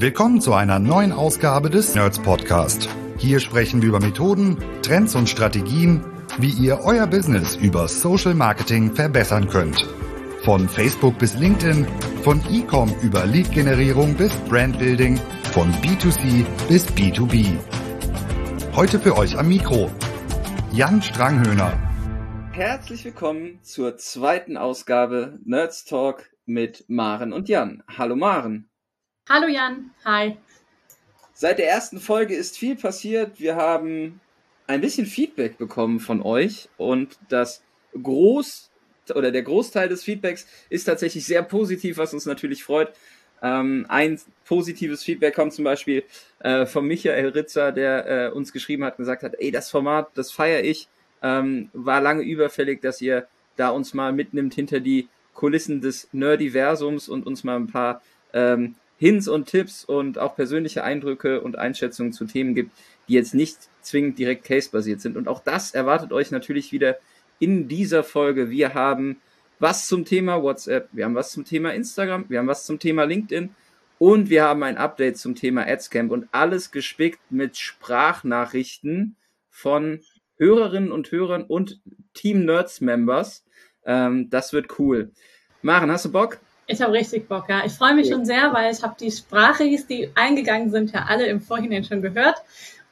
Willkommen zu einer neuen Ausgabe des Nerds Podcast. Hier sprechen wir über Methoden, Trends und Strategien, wie ihr euer Business über Social Marketing verbessern könnt. Von Facebook bis LinkedIn, von E-Com über Lead-Generierung bis Brandbuilding, von B2C bis B2B. Heute für euch am Mikro Jan Stranghöhner. Herzlich willkommen zur zweiten Ausgabe Nerds Talk mit Maren und Jan. Hallo Maren. Hallo Jan, hi. Seit der ersten Folge ist viel passiert. Wir haben ein bisschen Feedback bekommen von euch und das Groß oder der Großteil des Feedbacks ist tatsächlich sehr positiv, was uns natürlich freut. Ähm, ein positives Feedback kommt zum Beispiel äh, von Michael Ritzer, der äh, uns geschrieben hat, gesagt hat, ey, das Format, das feiere ich, ähm, war lange überfällig, dass ihr da uns mal mitnimmt hinter die Kulissen des Nerdiversums und uns mal ein paar ähm, Hints und Tipps und auch persönliche Eindrücke und Einschätzungen zu Themen gibt, die jetzt nicht zwingend direkt case-basiert sind. Und auch das erwartet euch natürlich wieder in dieser Folge. Wir haben was zum Thema WhatsApp, wir haben was zum Thema Instagram, wir haben was zum Thema LinkedIn und wir haben ein Update zum Thema AdsCamp und alles gespickt mit Sprachnachrichten von Hörerinnen und Hörern und Team Nerds Members. Ähm, das wird cool. Maren, hast du Bock? Ich habe richtig Bock, ja. Ich freue mich ja. schon sehr, weil ich habe die Sprachis, die eingegangen sind, ja alle im Vorhinein schon gehört.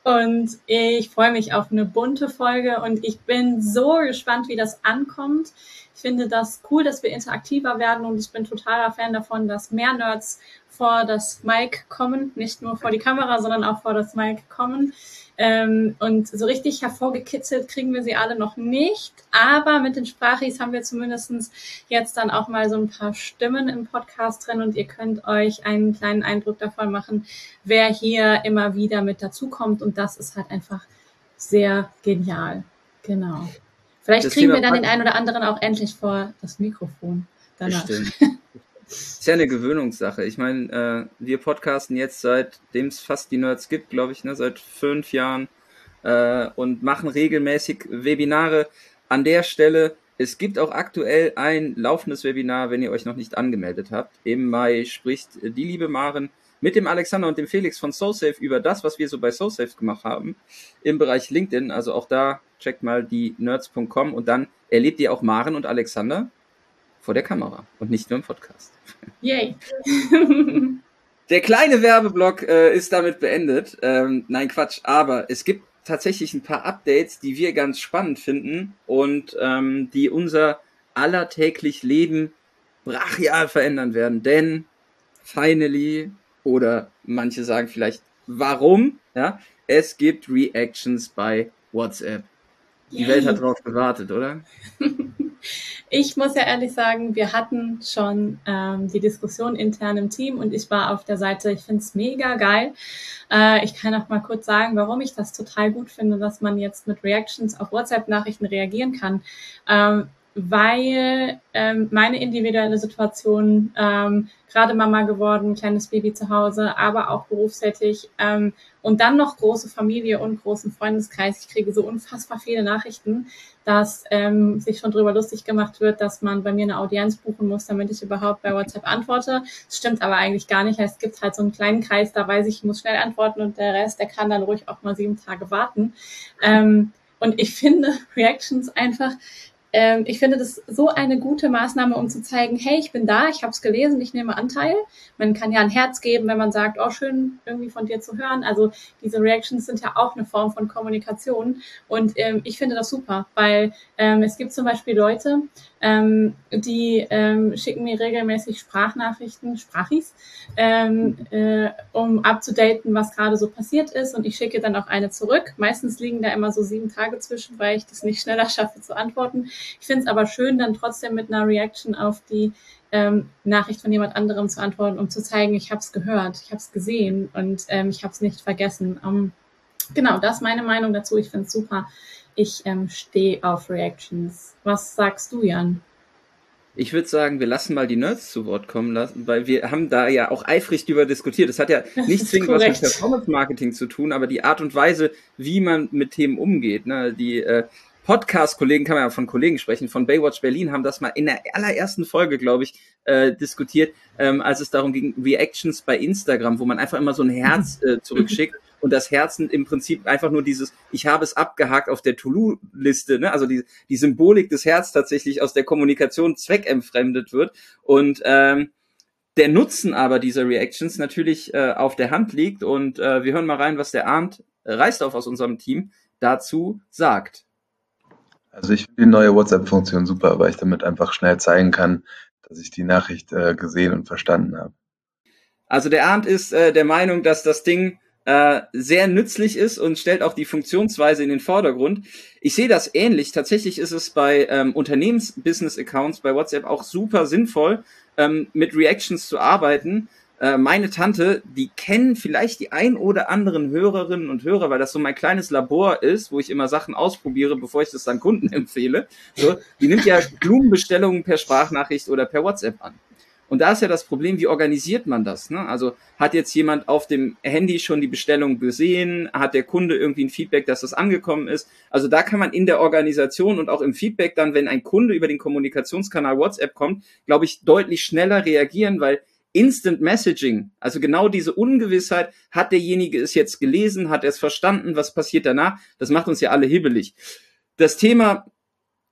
Und ich freue mich auf eine bunte Folge und ich bin so gespannt, wie das ankommt. Ich finde das cool, dass wir interaktiver werden und ich bin totaler Fan davon, dass mehr Nerds vor das Mic kommen, nicht nur vor die Kamera, sondern auch vor das Mic kommen. Ähm, und so richtig hervorgekitzelt kriegen wir sie alle noch nicht. Aber mit den Sprachis haben wir zumindestens jetzt dann auch mal so ein paar Stimmen im Podcast drin und ihr könnt euch einen kleinen Eindruck davon machen, wer hier immer wieder mit dazukommt. Und das ist halt einfach sehr genial. Genau. Vielleicht das kriegen wir dann den einen oder anderen auch endlich vor das Mikrofon danach. Ist ja eine Gewöhnungssache. Ich meine, äh, wir podcasten jetzt seitdem es fast die Nerds gibt, glaube ich, ne, seit fünf Jahren äh, und machen regelmäßig Webinare. An der Stelle, es gibt auch aktuell ein laufendes Webinar, wenn ihr euch noch nicht angemeldet habt. Im Mai spricht die liebe Maren mit dem Alexander und dem Felix von SoSafe über das, was wir so bei SoSafe gemacht haben im Bereich LinkedIn. Also auch da checkt mal die nerds.com und dann erlebt ihr auch Maren und Alexander vor der Kamera und nicht nur im Podcast. Yay! der kleine Werbeblock äh, ist damit beendet. Ähm, nein, Quatsch, aber es gibt tatsächlich ein paar Updates, die wir ganz spannend finden und ähm, die unser allertäglich Leben brachial verändern werden. Denn finally oder manche sagen vielleicht, warum? Ja, es gibt Reactions bei WhatsApp. Die Yay. Welt hat drauf gewartet, oder? Ich muss ja ehrlich sagen, wir hatten schon ähm, die Diskussion intern im Team und ich war auf der Seite, ich finde es mega geil. Äh, ich kann auch mal kurz sagen, warum ich das total gut finde, dass man jetzt mit Reactions auf WhatsApp-Nachrichten reagieren kann. Ähm, weil ähm, meine individuelle Situation, ähm, gerade Mama geworden, kleines Baby zu Hause, aber auch berufstätig ähm, und dann noch große Familie und großen Freundeskreis. Ich kriege so unfassbar viele Nachrichten, dass ähm, sich schon drüber lustig gemacht wird, dass man bei mir eine Audienz buchen muss, damit ich überhaupt bei WhatsApp antworte. Das stimmt aber eigentlich gar nicht. Es gibt halt so einen kleinen Kreis, da weiß ich, ich muss schnell antworten und der Rest, der kann dann ruhig auch mal sieben Tage warten. Ähm, und ich finde Reactions einfach ähm, ich finde das so eine gute Maßnahme, um zu zeigen, hey, ich bin da, ich habe es gelesen, ich nehme Anteil. Man kann ja ein Herz geben, wenn man sagt, oh, schön irgendwie von dir zu hören. Also diese Reactions sind ja auch eine Form von Kommunikation. Und ähm, ich finde das super, weil ähm, es gibt zum Beispiel Leute, ähm, die ähm, schicken mir regelmäßig Sprachnachrichten, Sprachis, ähm, äh, um abzudaten, was gerade so passiert ist. Und ich schicke dann auch eine zurück. Meistens liegen da immer so sieben Tage zwischen, weil ich das nicht schneller schaffe zu antworten. Ich finde es aber schön, dann trotzdem mit einer Reaction auf die ähm, Nachricht von jemand anderem zu antworten, um zu zeigen, ich habe es gehört, ich habe es gesehen und ähm, ich habe es nicht vergessen. Um, ähm, genau, das ist meine Meinung dazu. Ich finde es super. Ich ähm, stehe auf Reactions. Was sagst du, Jan? Ich würde sagen, wir lassen mal die Nerds zu Wort kommen lassen, weil wir haben da ja auch eifrig drüber diskutiert. Das hat ja nicht zwingend was mit Performance Marketing zu tun, aber die Art und Weise, wie man mit Themen umgeht, ne, die äh, Podcast-Kollegen, kann man ja von Kollegen sprechen, von Baywatch Berlin haben das mal in der allerersten Folge, glaube ich, äh, diskutiert, ähm, als es darum ging, Reactions bei Instagram, wo man einfach immer so ein Herz äh, zurückschickt und das Herzen im Prinzip einfach nur dieses, ich habe es abgehakt auf der To-Do-Liste, ne? also die, die Symbolik des Herz tatsächlich aus der Kommunikation zweckentfremdet wird und ähm, der Nutzen aber dieser Reactions natürlich äh, auf der Hand liegt und äh, wir hören mal rein, was der Arndt Reisdorf aus unserem Team dazu sagt. Also ich finde die neue WhatsApp-Funktion super, weil ich damit einfach schnell zeigen kann, dass ich die Nachricht äh, gesehen und verstanden habe. Also der Arndt ist äh, der Meinung, dass das Ding äh, sehr nützlich ist und stellt auch die Funktionsweise in den Vordergrund. Ich sehe das ähnlich. Tatsächlich ist es bei ähm, Unternehmens-Business-Accounts bei WhatsApp auch super sinnvoll, ähm, mit Reactions zu arbeiten. Äh, meine Tante, die kennen vielleicht die ein oder anderen Hörerinnen und Hörer, weil das so mein kleines Labor ist, wo ich immer Sachen ausprobiere, bevor ich das dann Kunden empfehle. So, die nimmt ja Blumenbestellungen per Sprachnachricht oder per WhatsApp an. Und da ist ja das Problem, wie organisiert man das? Ne? Also hat jetzt jemand auf dem Handy schon die Bestellung gesehen? Hat der Kunde irgendwie ein Feedback, dass das angekommen ist? Also da kann man in der Organisation und auch im Feedback dann, wenn ein Kunde über den Kommunikationskanal WhatsApp kommt, glaube ich, deutlich schneller reagieren, weil Instant Messaging, also genau diese Ungewissheit, hat derjenige es jetzt gelesen, hat er es verstanden, was passiert danach? Das macht uns ja alle hibbelig. Das Thema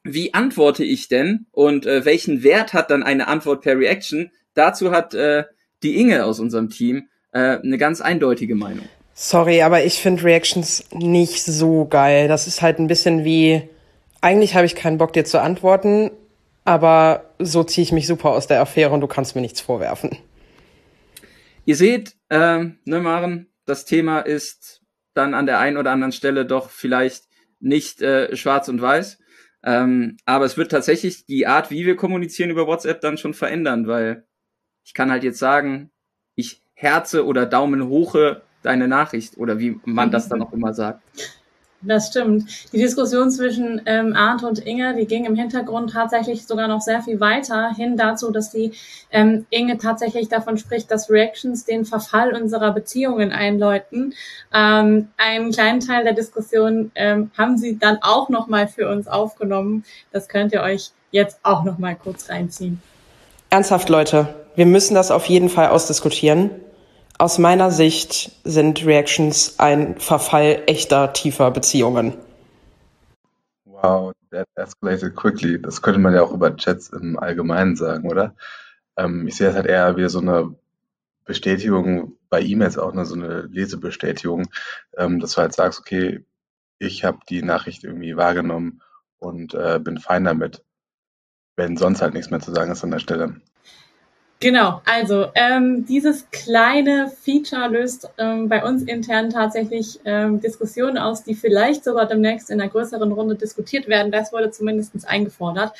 wie antworte ich denn und äh, welchen Wert hat dann eine Antwort per Reaction? Dazu hat äh, die Inge aus unserem Team äh, eine ganz eindeutige Meinung. Sorry, aber ich finde Reactions nicht so geil. Das ist halt ein bisschen wie, eigentlich habe ich keinen Bock dir zu antworten, aber so ziehe ich mich super aus der Affäre und du kannst mir nichts vorwerfen. Ihr seht, äh, ne Maren, das Thema ist dann an der einen oder anderen Stelle doch vielleicht nicht äh, schwarz und weiß. Ähm, aber es wird tatsächlich die Art, wie wir kommunizieren über WhatsApp dann schon verändern, weil ich kann halt jetzt sagen, ich herze oder Daumen hoche deine Nachricht oder wie man das dann auch immer sagt. Das stimmt. Die Diskussion zwischen ähm, Arndt und Inge, die ging im Hintergrund tatsächlich sogar noch sehr viel weiter hin dazu, dass die ähm, Inge tatsächlich davon spricht, dass Reactions den Verfall unserer Beziehungen einläuten. Ähm, einen kleinen Teil der Diskussion ähm, haben sie dann auch noch mal für uns aufgenommen. Das könnt ihr euch jetzt auch noch mal kurz reinziehen. Ernsthaft, Leute, wir müssen das auf jeden Fall ausdiskutieren. Aus meiner Sicht sind Reactions ein Verfall echter, tiefer Beziehungen. Wow, that escalated quickly. Das könnte man ja auch über Chats im Allgemeinen sagen, oder? Ähm, ich sehe das halt eher wie so eine Bestätigung bei E-Mails auch, ne, so eine Lesebestätigung, ähm, dass du halt sagst, okay, ich habe die Nachricht irgendwie wahrgenommen und äh, bin fein damit, wenn sonst halt nichts mehr zu sagen ist an der Stelle. Genau, also ähm, dieses kleine Feature löst ähm, bei uns intern tatsächlich ähm, Diskussionen aus, die vielleicht sogar demnächst in einer größeren Runde diskutiert werden. Das wurde zumindest eingefordert.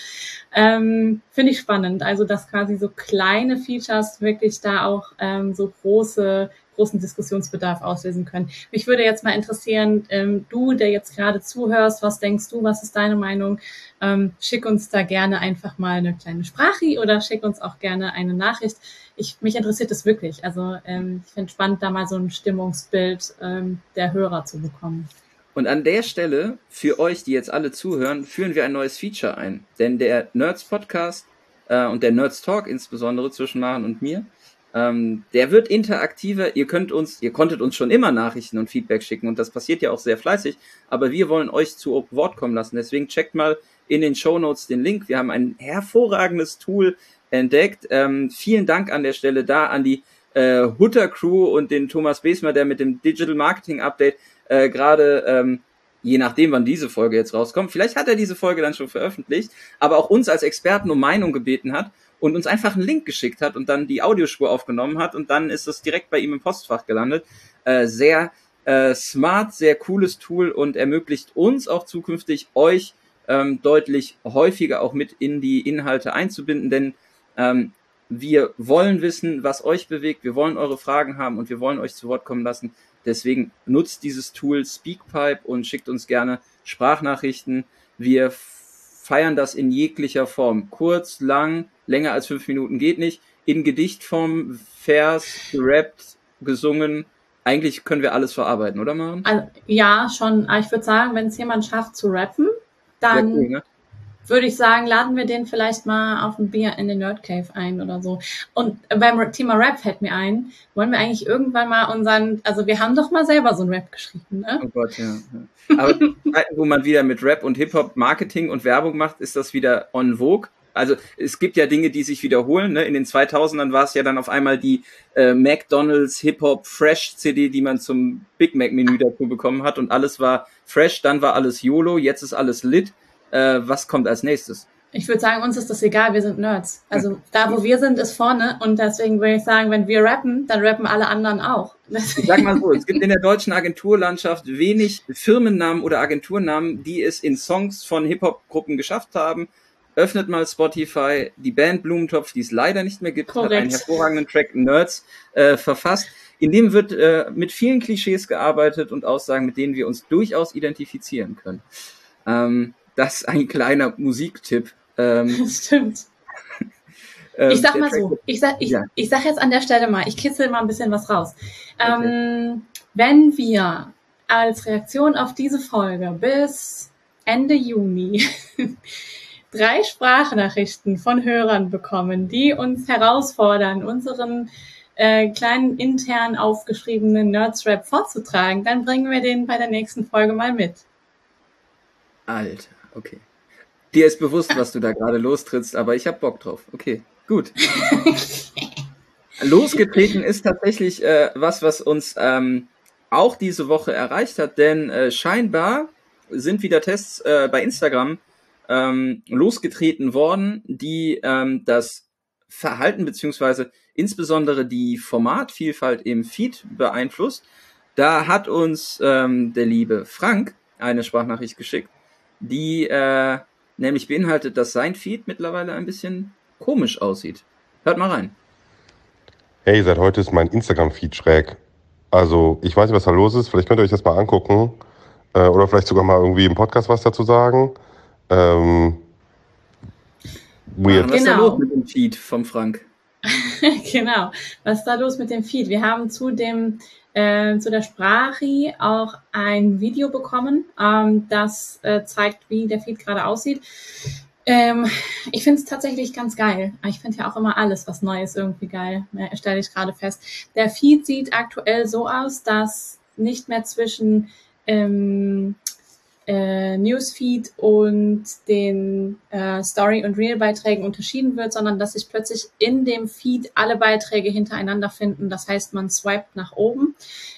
Ähm, Finde ich spannend, also dass quasi so kleine Features wirklich da auch ähm, so große großen Diskussionsbedarf auslösen können. Mich würde jetzt mal interessieren, ähm, du, der jetzt gerade zuhörst, was denkst du, was ist deine Meinung? Ähm, schick uns da gerne einfach mal eine kleine Sprache oder schick uns auch gerne eine Nachricht. Ich, mich interessiert es wirklich. Also ähm, ich finde spannend, da mal so ein Stimmungsbild ähm, der Hörer zu bekommen. Und an der Stelle, für euch, die jetzt alle zuhören, führen wir ein neues Feature ein. Denn der Nerds Podcast äh, und der Nerds Talk insbesondere zwischen Maren und mir, ähm, der wird interaktiver. Ihr könnt uns, ihr konntet uns schon immer Nachrichten und Feedback schicken und das passiert ja auch sehr fleißig. Aber wir wollen euch zu Wort kommen lassen. Deswegen checkt mal in den Show Notes den Link. Wir haben ein hervorragendes Tool entdeckt. Ähm, vielen Dank an der Stelle da an die äh, Hutter Crew und den Thomas Besmer, der mit dem Digital Marketing Update äh, gerade ähm, je nachdem, wann diese Folge jetzt rauskommt. Vielleicht hat er diese Folge dann schon veröffentlicht, aber auch uns als Experten um Meinung gebeten hat und uns einfach einen Link geschickt hat und dann die Audiospur aufgenommen hat und dann ist es direkt bei ihm im Postfach gelandet. Äh, sehr äh, smart, sehr cooles Tool und ermöglicht uns auch zukünftig euch ähm, deutlich häufiger auch mit in die Inhalte einzubinden, denn ähm, wir wollen wissen, was euch bewegt, wir wollen eure Fragen haben und wir wollen euch zu Wort kommen lassen. Deswegen nutzt dieses Tool Speakpipe und schickt uns gerne Sprachnachrichten. Wir feiern das in jeglicher Form. Kurz, lang, länger als fünf Minuten geht nicht. In Gedichtform, Vers, gerappt, gesungen. Eigentlich können wir alles verarbeiten, oder Maren? Also, ja, schon. Aber ich würde sagen, wenn es jemand schafft zu rappen, dann cool, ne? Würde ich sagen, laden wir den vielleicht mal auf ein Bier in den Nerd Cave ein oder so. Und beim Thema Rap fällt mir ein, wollen wir eigentlich irgendwann mal unseren, also wir haben doch mal selber so ein Rap geschrieben, ne? Oh Gott, ja. ja. Aber wo man wieder mit Rap und Hip-Hop Marketing und Werbung macht, ist das wieder on vogue. Also es gibt ja Dinge, die sich wiederholen. Ne? In den 2000ern war es ja dann auf einmal die äh, McDonald's Hip-Hop Fresh CD, die man zum Big Mac Menü dazu bekommen hat und alles war fresh, dann war alles YOLO, jetzt ist alles lit äh, was kommt als nächstes? Ich würde sagen, uns ist das egal, wir sind Nerds. Also da, wo wir sind, ist vorne und deswegen würde ich sagen, wenn wir rappen, dann rappen alle anderen auch. Ich sag mal so, es gibt in der deutschen Agenturlandschaft wenig Firmennamen oder Agenturnamen, die es in Songs von Hip-Hop-Gruppen geschafft haben. Öffnet mal Spotify, die Band Blumentopf, die es leider nicht mehr gibt, Korrekt. hat einen hervorragenden Track Nerds äh, verfasst. In dem wird äh, mit vielen Klischees gearbeitet und Aussagen, mit denen wir uns durchaus identifizieren können. Ähm, das ist ein kleiner Musiktipp. Ähm, stimmt. ähm, ich sag mal so, ich sag, ich, ja. ich sag jetzt an der Stelle mal, ich kitzel mal ein bisschen was raus. Okay. Ähm, wenn wir als Reaktion auf diese Folge bis Ende Juni drei Sprachnachrichten von Hörern bekommen, die uns herausfordern, unseren äh, kleinen intern aufgeschriebenen Nerdsrap vorzutragen, dann bringen wir den bei der nächsten Folge mal mit. Alter. Okay. Dir ist bewusst, was du da gerade lostrittst, aber ich hab Bock drauf. Okay, gut. Losgetreten ist tatsächlich äh, was, was uns ähm, auch diese Woche erreicht hat, denn äh, scheinbar sind wieder Tests äh, bei Instagram ähm, losgetreten worden, die ähm, das Verhalten beziehungsweise insbesondere die Formatvielfalt im Feed beeinflusst. Da hat uns ähm, der liebe Frank eine Sprachnachricht geschickt die äh, nämlich beinhaltet, dass sein Feed mittlerweile ein bisschen komisch aussieht. Hört mal rein. Hey, seit heute ist mein Instagram-Feed schräg. Also, ich weiß nicht, was da los ist. Vielleicht könnt ihr euch das mal angucken. Äh, oder vielleicht sogar mal irgendwie im Podcast was dazu sagen. Ähm, weird. Was ist da genau. los mit dem Feed vom Frank? genau. Was ist da los mit dem Feed? Wir haben zu dem äh, zu der Sprache auch ein Video bekommen, ähm, das äh, zeigt, wie der Feed gerade aussieht. Ähm, ich finde es tatsächlich ganz geil. Ich finde ja auch immer alles, was neu ist, irgendwie geil, äh, stelle ich gerade fest. Der Feed sieht aktuell so aus, dass nicht mehr zwischen ähm, äh, Newsfeed und den äh, Story- und Reel-Beiträgen unterschieden wird, sondern dass sich plötzlich in dem Feed alle Beiträge hintereinander finden. Das heißt, man swiped nach oben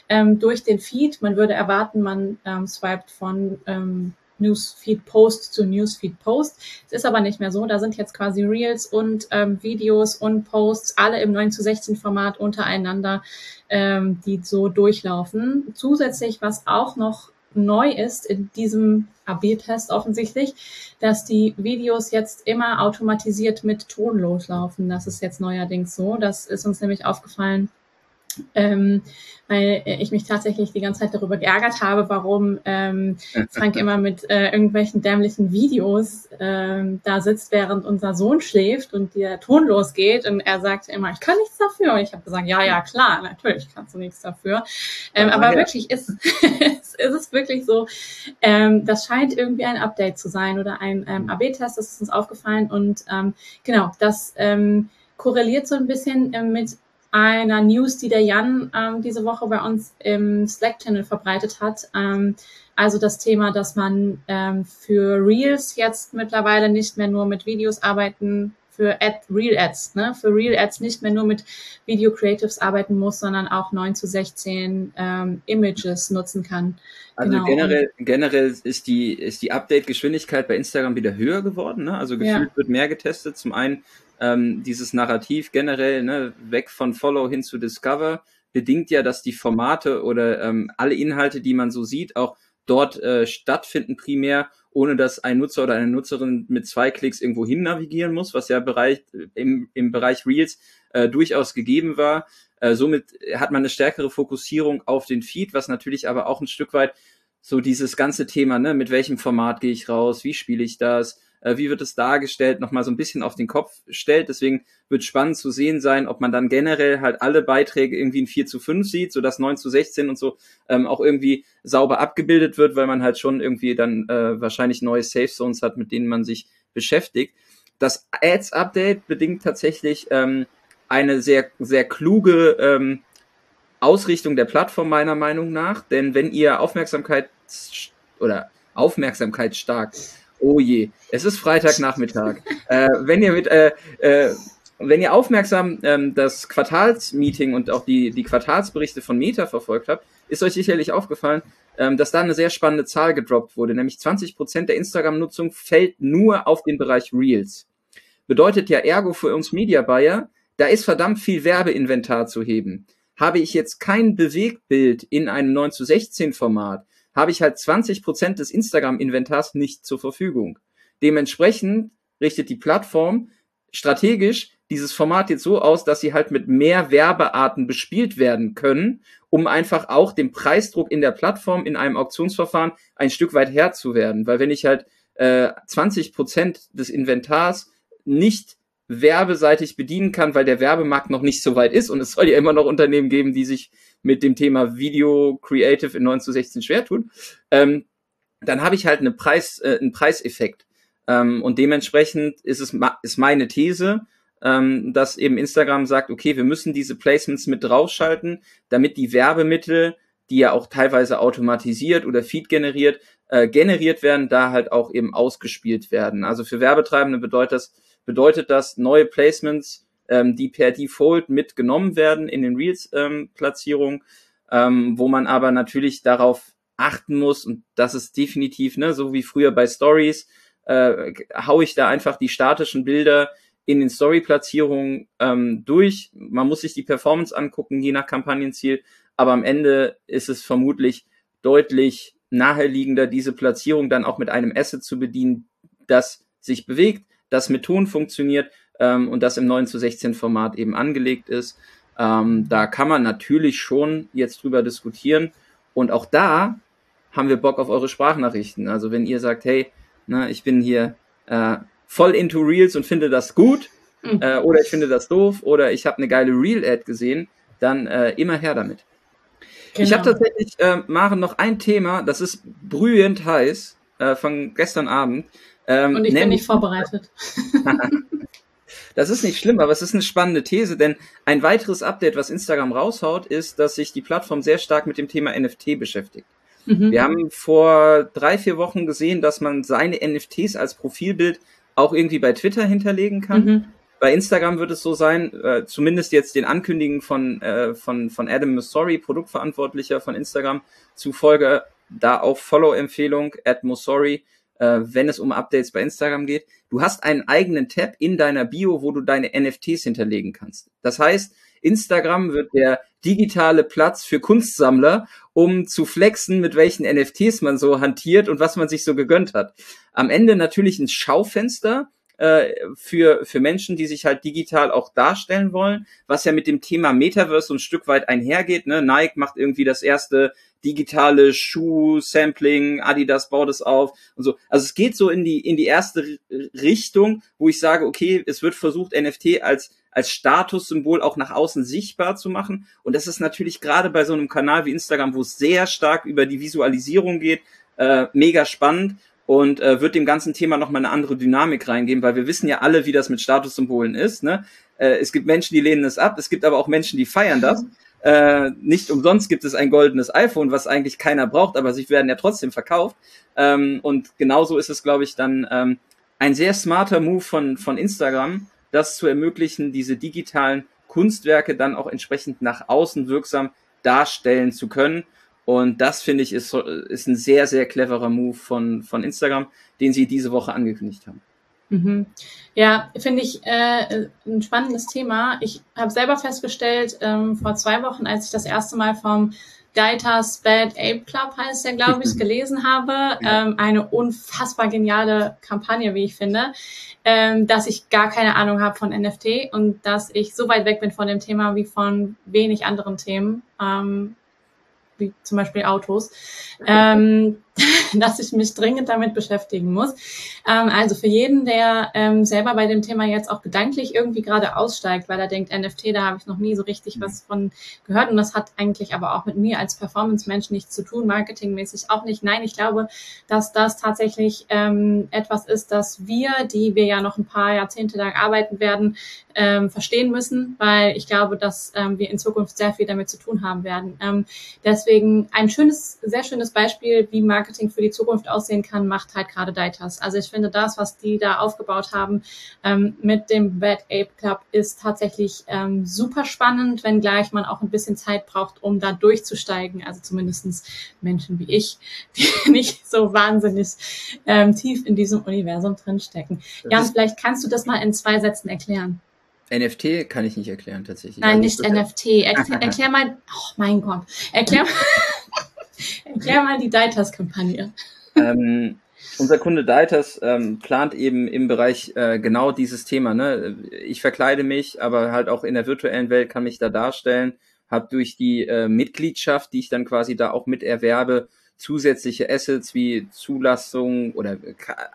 ähm, durch den Feed. Man würde erwarten, man ähm, swiped von ähm, Newsfeed Post zu Newsfeed Post. Es ist aber nicht mehr so. Da sind jetzt quasi Reels und ähm, Videos und Posts alle im 9 zu 16 Format untereinander, ähm, die so durchlaufen. Zusätzlich, was auch noch neu ist in diesem AB-Test offensichtlich, dass die Videos jetzt immer automatisiert mit Ton loslaufen. Das ist jetzt neuerdings so. Das ist uns nämlich aufgefallen ähm, weil ich mich tatsächlich die ganze Zeit darüber geärgert habe, warum ähm, Frank immer mit äh, irgendwelchen dämlichen Videos ähm, da sitzt, während unser Sohn schläft und der Ton losgeht und er sagt immer, ich kann nichts dafür. Und ich habe gesagt, ja, ja, klar, natürlich kannst du nichts dafür. Ähm, aber ja. wirklich ist, ist es wirklich so, ähm, das scheint irgendwie ein Update zu sein oder ein ähm, AB-Test, das ist uns aufgefallen und ähm, genau, das ähm, korreliert so ein bisschen äh, mit einer News, die der Jan ähm, diese Woche bei uns im Slack-Channel verbreitet hat. Ähm, also das Thema, dass man ähm, für Reels jetzt mittlerweile nicht mehr nur mit Videos arbeiten, für Ad, Real Ads, ne? für Real Ads nicht mehr nur mit Video Creatives arbeiten muss, sondern auch 9 zu 16 ähm, Images nutzen kann. Also genau. generell, generell ist die, ist die Update-Geschwindigkeit bei Instagram wieder höher geworden. Ne? Also gefühlt ja. wird mehr getestet. Zum einen ähm, dieses Narrativ generell, ne, weg von Follow hin zu Discover, bedingt ja, dass die Formate oder ähm, alle Inhalte, die man so sieht, auch dort äh, stattfinden primär, ohne dass ein Nutzer oder eine Nutzerin mit zwei Klicks irgendwo hin navigieren muss, was ja Bereich, im, im Bereich Reels äh, durchaus gegeben war. Äh, somit hat man eine stärkere Fokussierung auf den Feed, was natürlich aber auch ein Stück weit so dieses ganze Thema, ne, mit welchem Format gehe ich raus, wie spiele ich das, äh, wie wird es dargestellt, nochmal so ein bisschen auf den Kopf stellt. Deswegen wird spannend zu sehen sein, ob man dann generell halt alle Beiträge irgendwie in 4 zu 5 sieht, so dass 9 zu 16 und so ähm, auch irgendwie sauber abgebildet wird, weil man halt schon irgendwie dann äh, wahrscheinlich neue Safe Zones hat, mit denen man sich beschäftigt. Das Ads-Update bedingt tatsächlich ähm, eine sehr, sehr kluge ähm, Ausrichtung der Plattform meiner Meinung nach, denn wenn ihr Aufmerksamkeit oder Aufmerksamkeit stark, oh je, es ist Freitagnachmittag, äh, wenn ihr mit äh, äh, wenn ihr aufmerksam ähm, das Quartalsmeeting und auch die, die Quartalsberichte von Meta verfolgt habt, ist euch sicherlich aufgefallen, ähm, dass da eine sehr spannende Zahl gedroppt wurde, nämlich 20% der Instagram-Nutzung fällt nur auf den Bereich Reels. Bedeutet ja ergo für uns Media Buyer, da ist verdammt viel Werbeinventar zu heben. Habe ich jetzt kein Bewegtbild in einem 9 zu 16 Format, habe ich halt 20 Prozent des Instagram-Inventars nicht zur Verfügung. Dementsprechend richtet die Plattform strategisch dieses Format jetzt so aus, dass sie halt mit mehr Werbearten bespielt werden können, um einfach auch dem Preisdruck in der Plattform in einem Auktionsverfahren ein Stück weit Herr zu werden. Weil wenn ich halt äh, 20 Prozent des Inventars nicht werbeseitig bedienen kann, weil der Werbemarkt noch nicht so weit ist und es soll ja immer noch Unternehmen geben, die sich mit dem Thema Video Creative in 9 zu 16 schwer tun, ähm, dann habe ich halt eine Preis, äh, einen Preiseffekt. Ähm, und dementsprechend ist es ist meine These, ähm, dass eben Instagram sagt, okay, wir müssen diese Placements mit draufschalten, damit die Werbemittel, die ja auch teilweise automatisiert oder Feed generiert, äh, generiert werden, da halt auch eben ausgespielt werden. Also für Werbetreibende bedeutet das, bedeutet das neue Placements, ähm, die per Default mitgenommen werden in den Reels-Platzierungen, ähm, ähm, wo man aber natürlich darauf achten muss, und das ist definitiv, ne, so wie früher bei Stories, äh, hau ich da einfach die statischen Bilder in den Story-Platzierungen ähm, durch. Man muss sich die Performance angucken, je nach Kampagnenziel, aber am Ende ist es vermutlich deutlich naheliegender, diese Platzierung dann auch mit einem Asset zu bedienen, das sich bewegt, das mit Ton funktioniert ähm, und das im 9 zu 16 Format eben angelegt ist. Ähm, da kann man natürlich schon jetzt drüber diskutieren. Und auch da haben wir Bock auf eure Sprachnachrichten. Also wenn ihr sagt, hey, na, ich bin hier äh, voll into Reels und finde das gut, mhm. äh, oder ich finde das doof, oder ich habe eine geile Reel-Ad gesehen, dann äh, immer her damit. Genau. Ich habe tatsächlich, äh, Maren, noch ein Thema, das ist brühend heiß äh, von gestern Abend. Ähm, und ich bin nicht vorbereitet. das ist nicht schlimm, aber es ist eine spannende These, denn ein weiteres Update, was Instagram raushaut, ist, dass sich die Plattform sehr stark mit dem Thema NFT beschäftigt. Mhm. Wir haben vor drei, vier Wochen gesehen, dass man seine NFTs als Profilbild auch irgendwie bei Twitter hinterlegen kann. Mhm. Bei Instagram wird es so sein, äh, zumindest jetzt den Ankündigungen von, äh, von, von Adam Mussori, Produktverantwortlicher von Instagram, zufolge da auch Follow-Empfehlung, at Mussori, äh, wenn es um Updates bei Instagram geht. Du hast einen eigenen Tab in deiner Bio, wo du deine NFTs hinterlegen kannst. Das heißt, Instagram wird der digitale Platz für Kunstsammler, um zu flexen, mit welchen NFTs man so hantiert und was man sich so gegönnt hat. Am Ende natürlich ein Schaufenster, äh, für, für Menschen, die sich halt digital auch darstellen wollen, was ja mit dem Thema Metaverse so ein Stück weit einhergeht. Ne? Nike macht irgendwie das erste digitale Schuh-Sampling, Adidas baut es auf und so. Also es geht so in die, in die erste Richtung, wo ich sage, okay, es wird versucht, NFT als als Statussymbol auch nach außen sichtbar zu machen. Und das ist natürlich gerade bei so einem Kanal wie Instagram, wo es sehr stark über die Visualisierung geht, äh, mega spannend und äh, wird dem ganzen Thema nochmal eine andere Dynamik reingeben, weil wir wissen ja alle, wie das mit Statussymbolen ist. Ne? Äh, es gibt Menschen, die lehnen es ab, es gibt aber auch Menschen, die feiern das. Äh, nicht umsonst gibt es ein goldenes iPhone, was eigentlich keiner braucht, aber sie werden ja trotzdem verkauft. Ähm, und genauso ist es, glaube ich, dann ähm, ein sehr smarter Move von, von Instagram, das zu ermöglichen, diese digitalen Kunstwerke dann auch entsprechend nach außen wirksam darstellen zu können. Und das finde ich ist, ist ein sehr, sehr cleverer Move von, von Instagram, den sie diese Woche angekündigt haben. Mhm. Ja, finde ich äh, ein spannendes Thema. Ich habe selber festgestellt, ähm, vor zwei Wochen, als ich das erste Mal vom Gaitas Bad Ape Club heißt der, glaube ich, gelesen habe. Ähm, eine unfassbar geniale Kampagne, wie ich finde, ähm, dass ich gar keine Ahnung habe von NFT und dass ich so weit weg bin von dem Thema wie von wenig anderen Themen. Ähm, wie zum Beispiel Autos. Ähm, dass ich mich dringend damit beschäftigen muss. Ähm, also für jeden, der ähm, selber bei dem Thema jetzt auch gedanklich irgendwie gerade aussteigt, weil er denkt, NFT, da habe ich noch nie so richtig was von gehört und das hat eigentlich aber auch mit mir als Performance-Mensch nichts zu tun, marketingmäßig auch nicht. Nein, ich glaube, dass das tatsächlich ähm, etwas ist, dass wir, die wir ja noch ein paar Jahrzehnte lang arbeiten werden, ähm, verstehen müssen, weil ich glaube, dass ähm, wir in Zukunft sehr viel damit zu tun haben werden. Ähm, deswegen ein schönes, sehr schönes Beispiel, wie Marketing für die Zukunft aussehen kann, macht halt gerade Daitas. Also ich finde, das, was die da aufgebaut haben ähm, mit dem Bad Ape Club, ist tatsächlich ähm, super spannend, wenngleich man auch ein bisschen Zeit braucht, um da durchzusteigen. Also zumindestens Menschen wie ich, die nicht so wahnsinnig ähm, tief in diesem Universum drinstecken. Jan, vielleicht kannst du das mal in zwei Sätzen erklären. NFT kann ich nicht erklären, tatsächlich. Nein, nicht NFT. Erklär, erklär mal, oh mein Gott, erklär mal, erklär mal die Deitas-Kampagne. Ähm, unser Kunde Deitas ähm, plant eben im Bereich äh, genau dieses Thema. Ne? Ich verkleide mich, aber halt auch in der virtuellen Welt kann mich da darstellen, habe durch die äh, Mitgliedschaft, die ich dann quasi da auch mit erwerbe, zusätzliche Assets wie Zulassung oder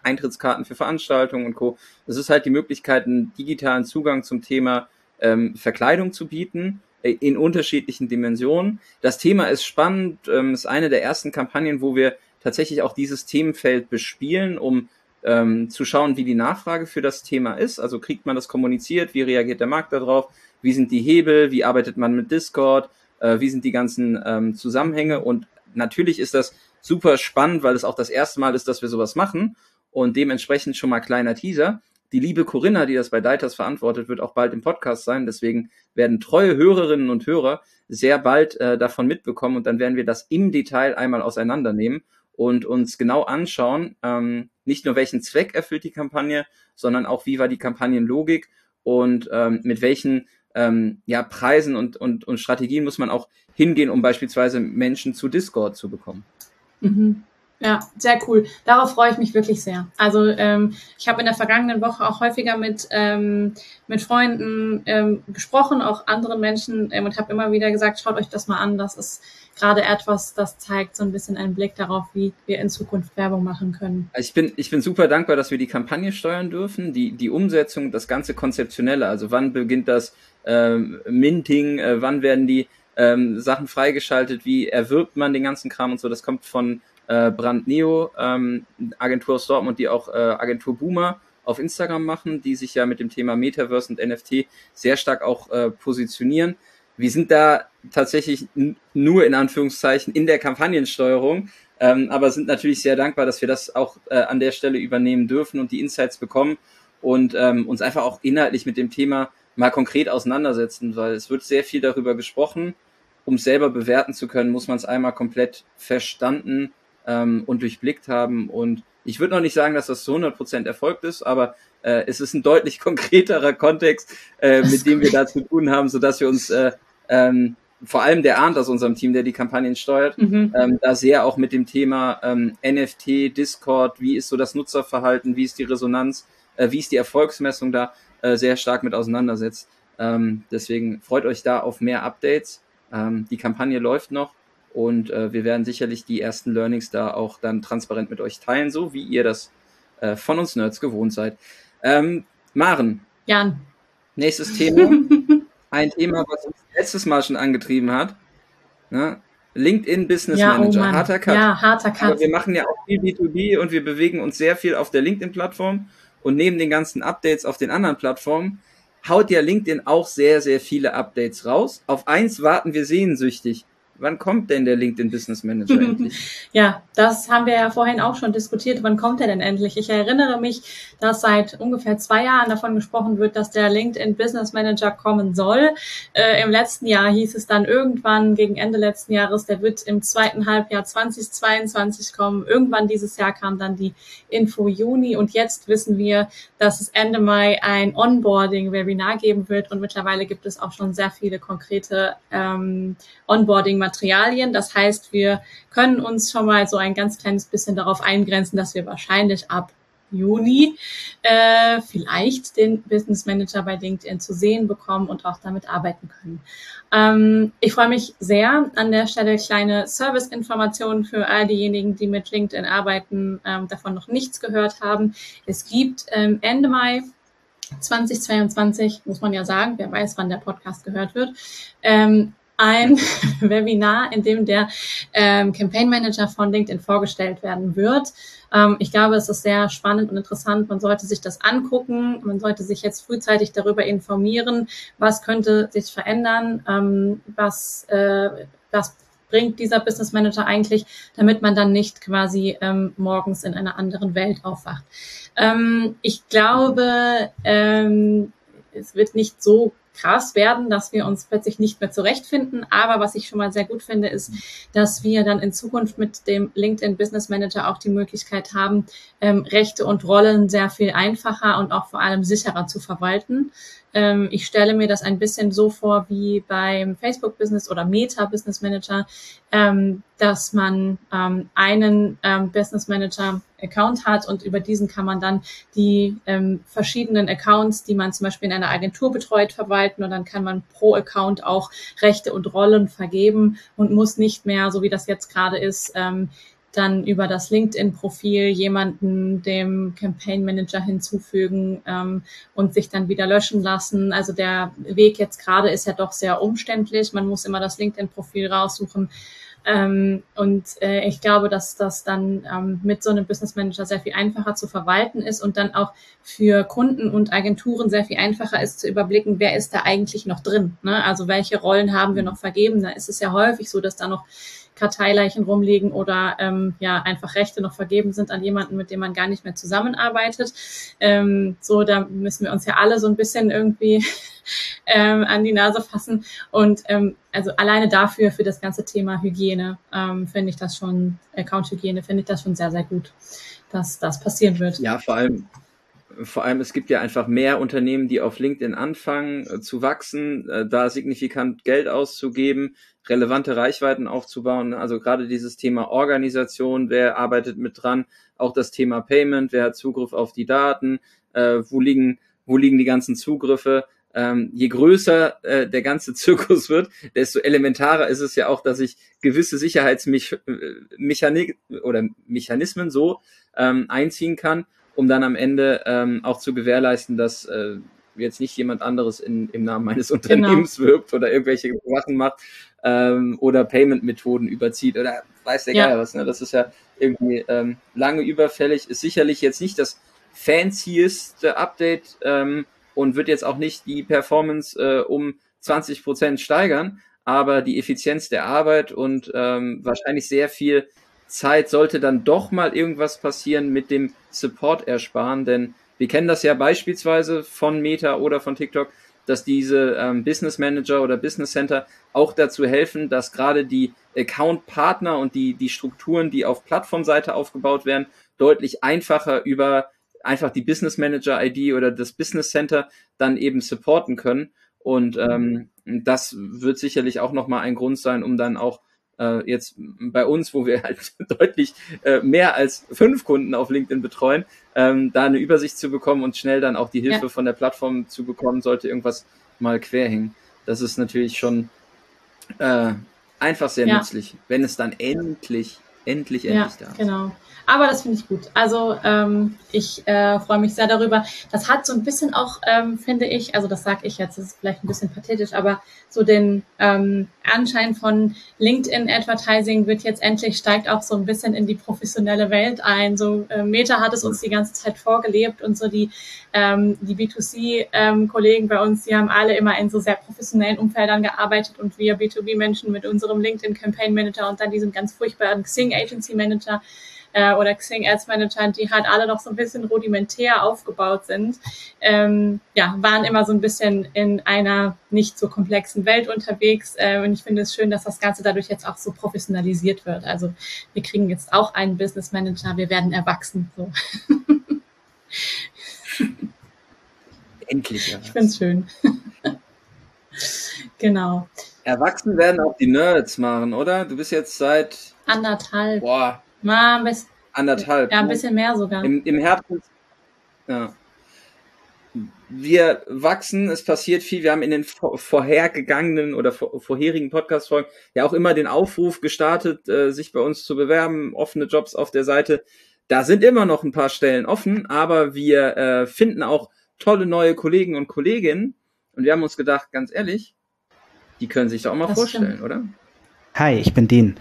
Eintrittskarten für Veranstaltungen und Co. Das ist halt die Möglichkeit, einen digitalen Zugang zum Thema ähm, Verkleidung zu bieten äh, in unterschiedlichen Dimensionen. Das Thema ist spannend, ähm, ist eine der ersten Kampagnen, wo wir tatsächlich auch dieses Themenfeld bespielen, um ähm, zu schauen, wie die Nachfrage für das Thema ist. Also kriegt man das kommuniziert, wie reagiert der Markt darauf, wie sind die Hebel, wie arbeitet man mit Discord, äh, wie sind die ganzen ähm, Zusammenhänge und natürlich ist das super spannend, weil es auch das erste Mal ist, dass wir sowas machen und dementsprechend schon mal kleiner Teaser. Die liebe Corinna, die das bei Deitas verantwortet, wird auch bald im Podcast sein. Deswegen werden treue Hörerinnen und Hörer sehr bald äh, davon mitbekommen und dann werden wir das im Detail einmal auseinandernehmen und uns genau anschauen, ähm, nicht nur welchen Zweck erfüllt die Kampagne, sondern auch wie war die Kampagnenlogik und ähm, mit welchen ähm, ja, Preisen und, und, und Strategien muss man auch hingehen, um beispielsweise Menschen zu Discord zu bekommen. Mhm. Ja, sehr cool. Darauf freue ich mich wirklich sehr. Also ähm, ich habe in der vergangenen Woche auch häufiger mit, ähm, mit Freunden ähm, gesprochen, auch anderen Menschen ähm, und habe immer wieder gesagt, schaut euch das mal an. Das ist gerade etwas, das zeigt so ein bisschen einen Blick darauf, wie wir in Zukunft Werbung machen können. Also ich bin, ich bin super dankbar, dass wir die Kampagne steuern dürfen, die, die Umsetzung, das ganze Konzeptionelle. Also wann beginnt das ähm, Minting, äh, wann werden die ähm, Sachen freigeschaltet, wie erwirbt man den ganzen Kram und so. Das kommt von äh, Brand Neo, ähm, Agentur aus Dortmund, die auch äh, Agentur Boomer auf Instagram machen, die sich ja mit dem Thema Metaverse und NFT sehr stark auch äh, positionieren. Wir sind da tatsächlich nur in Anführungszeichen in der Kampagnensteuerung, ähm, aber sind natürlich sehr dankbar, dass wir das auch äh, an der Stelle übernehmen dürfen und die Insights bekommen und ähm, uns einfach auch inhaltlich mit dem Thema mal konkret auseinandersetzen, weil es wird sehr viel darüber gesprochen. Um selber bewerten zu können, muss man es einmal komplett verstanden ähm, und durchblickt haben. Und ich würde noch nicht sagen, dass das zu 100% erfolgt ist, aber äh, es ist ein deutlich konkreterer Kontext, äh, mit dem wir da zu tun haben, sodass wir uns äh, ähm, vor allem der Arndt aus unserem Team, der die Kampagnen steuert, mhm. ähm, da sehr auch mit dem Thema ähm, NFT, Discord, wie ist so das Nutzerverhalten, wie ist die Resonanz, äh, wie ist die Erfolgsmessung da, äh, sehr stark mit auseinandersetzt. Ähm, deswegen freut euch da auf mehr Updates. Ähm, die Kampagne läuft noch und äh, wir werden sicherlich die ersten Learnings da auch dann transparent mit euch teilen, so wie ihr das äh, von uns Nerds gewohnt seid. Ähm, Maren. Jan. Nächstes Thema. Ein Thema, was uns letztes Mal schon angetrieben hat. Ne? LinkedIn Business ja, oh Manager. Oh harter Cut. Ja, harter Cut. Aber wir machen ja auch viel B2B und wir bewegen uns sehr viel auf der LinkedIn-Plattform. Und neben den ganzen Updates auf den anderen Plattformen haut ja LinkedIn auch sehr, sehr viele Updates raus. Auf eins warten wir sehnsüchtig. Wann kommt denn der LinkedIn Business Manager endlich? Ja, das haben wir ja vorhin auch schon diskutiert. Wann kommt er denn endlich? Ich erinnere mich, dass seit ungefähr zwei Jahren davon gesprochen wird, dass der LinkedIn Business Manager kommen soll. Äh, Im letzten Jahr hieß es dann irgendwann gegen Ende letzten Jahres, der wird im zweiten Halbjahr 2022 kommen. Irgendwann dieses Jahr kam dann die Info Juni und jetzt wissen wir, dass es Ende Mai ein Onboarding-Webinar geben wird und mittlerweile gibt es auch schon sehr viele konkrete ähm, Onboarding-Materialien. Das heißt, wir können uns schon mal so ein ganz kleines bisschen darauf eingrenzen, dass wir wahrscheinlich ab Juni äh, vielleicht den Business Manager bei LinkedIn zu sehen bekommen und auch damit arbeiten können. Ähm, ich freue mich sehr an der Stelle kleine Service-Informationen für all diejenigen, die mit LinkedIn arbeiten, ähm, davon noch nichts gehört haben. Es gibt ähm, Ende Mai 2022, muss man ja sagen, wer weiß, wann der Podcast gehört wird, ähm, ein Webinar, in dem der ähm, Campaign Manager von LinkedIn vorgestellt werden wird. Ähm, ich glaube, es ist sehr spannend und interessant. Man sollte sich das angucken. Man sollte sich jetzt frühzeitig darüber informieren, was könnte sich verändern, ähm, was, äh, was bringt dieser Business Manager eigentlich, damit man dann nicht quasi ähm, morgens in einer anderen Welt aufwacht. Ähm, ich glaube, ähm, es wird nicht so krass werden, dass wir uns plötzlich nicht mehr zurechtfinden. Aber was ich schon mal sehr gut finde, ist, dass wir dann in Zukunft mit dem LinkedIn Business Manager auch die Möglichkeit haben, ähm, Rechte und Rollen sehr viel einfacher und auch vor allem sicherer zu verwalten. Ähm, ich stelle mir das ein bisschen so vor wie beim Facebook Business oder Meta Business Manager, ähm, dass man ähm, einen ähm, Business Manager Account hat und über diesen kann man dann die ähm, verschiedenen Accounts, die man zum Beispiel in einer Agentur betreut, verwalten und dann kann man pro Account auch Rechte und Rollen vergeben und muss nicht mehr, so wie das jetzt gerade ist, ähm, dann über das LinkedIn-Profil jemanden dem Campaign Manager hinzufügen ähm, und sich dann wieder löschen lassen. Also der Weg jetzt gerade ist ja doch sehr umständlich. Man muss immer das LinkedIn-Profil raussuchen. Ähm, und äh, ich glaube, dass das dann ähm, mit so einem Business Manager sehr viel einfacher zu verwalten ist und dann auch für Kunden und Agenturen sehr viel einfacher ist zu überblicken, wer ist da eigentlich noch drin. Ne? Also welche Rollen haben wir noch vergeben? Da ist es ja häufig so, dass da noch Karteileichen rumliegen oder ähm, ja einfach Rechte noch vergeben sind an jemanden, mit dem man gar nicht mehr zusammenarbeitet. Ähm, so, da müssen wir uns ja alle so ein bisschen irgendwie ähm, an die Nase fassen. Und ähm, also alleine dafür, für das ganze Thema Hygiene, ähm, finde ich das schon, Account-Hygiene, finde ich das schon sehr, sehr gut, dass das passieren wird. Ja, vor allem, vor allem, es gibt ja einfach mehr Unternehmen, die auf LinkedIn anfangen äh, zu wachsen, äh, da signifikant Geld auszugeben, relevante Reichweiten aufzubauen. Also gerade dieses Thema Organisation, wer arbeitet mit dran, auch das Thema Payment, wer hat Zugriff auf die Daten, äh, wo liegen, wo liegen die ganzen Zugriffe. Ähm, je größer äh, der ganze Zirkus wird, desto elementarer ist es ja auch, dass ich gewisse Sicherheitsmechanismen äh, oder Mechanismen so ähm, einziehen kann, um dann am Ende ähm, auch zu gewährleisten, dass äh, jetzt nicht jemand anderes in, im Namen meines genau. Unternehmens genau. wirbt oder irgendwelche Sachen macht ähm, oder Payment-Methoden überzieht oder weiß der ja. Geil was. Ne? Das ist ja irgendwie ähm, lange überfällig, ist sicherlich jetzt nicht das fancieste Update ähm, und wird jetzt auch nicht die Performance äh, um 20 Prozent steigern, aber die Effizienz der Arbeit und ähm, wahrscheinlich sehr viel Zeit sollte dann doch mal irgendwas passieren mit dem Support ersparen, denn wir kennen das ja beispielsweise von Meta oder von TikTok, dass diese ähm, Business Manager oder Business Center auch dazu helfen, dass gerade die Account-Partner und die, die Strukturen, die auf Plattformseite aufgebaut werden, deutlich einfacher über einfach die Business Manager ID oder das Business Center dann eben supporten können. Und ähm, das wird sicherlich auch nochmal ein Grund sein, um dann auch äh, jetzt bei uns, wo wir halt deutlich äh, mehr als fünf Kunden auf LinkedIn betreuen, ähm, da eine Übersicht zu bekommen und schnell dann auch die Hilfe ja. von der Plattform zu bekommen, sollte irgendwas mal quer hängen. Das ist natürlich schon äh, einfach sehr ja. nützlich, wenn es dann endlich, endlich, endlich ja, da ist. Genau. Aber das finde ich gut. Also ähm, ich äh, freue mich sehr darüber. Das hat so ein bisschen auch, ähm, finde ich, also das sage ich jetzt, das ist vielleicht ein bisschen pathetisch, aber so den ähm, Anschein von LinkedIn Advertising wird jetzt endlich steigt auch so ein bisschen in die professionelle Welt ein. So äh, Meta hat es uns die ganze Zeit vorgelebt und so die ähm, die B2C ähm, Kollegen bei uns, die haben alle immer in so sehr professionellen Umfeldern gearbeitet und wir B2B Menschen mit unserem LinkedIn Campaign Manager und dann diesem ganz furchtbaren Xing Agency Manager äh, oder Xing Ads Manager, die halt alle noch so ein bisschen rudimentär aufgebaut sind, ähm, ja, waren immer so ein bisschen in einer nicht so komplexen Welt unterwegs. Äh, und ich finde es schön, dass das Ganze dadurch jetzt auch so professionalisiert wird. Also wir kriegen jetzt auch einen Business Manager, wir werden erwachsen. So. Endlich. Erwachsen. Ich finde es schön. genau. Erwachsen werden auch die Nerds machen, oder? Du bist jetzt seit anderthalb. Boah, Mal ein bisschen, anderthalb. Ja, ein ne? bisschen mehr sogar. Im, im, Herbst, Ja. Wir wachsen, es passiert viel. Wir haben in den vorhergegangenen oder vorherigen Podcast-Folgen ja auch immer den Aufruf gestartet, äh, sich bei uns zu bewerben, offene Jobs auf der Seite. Da sind immer noch ein paar Stellen offen, aber wir äh, finden auch tolle neue Kollegen und Kolleginnen. Und wir haben uns gedacht, ganz ehrlich, die können sich doch auch mal das vorstellen, stimmt. oder? Hi, ich bin Dean.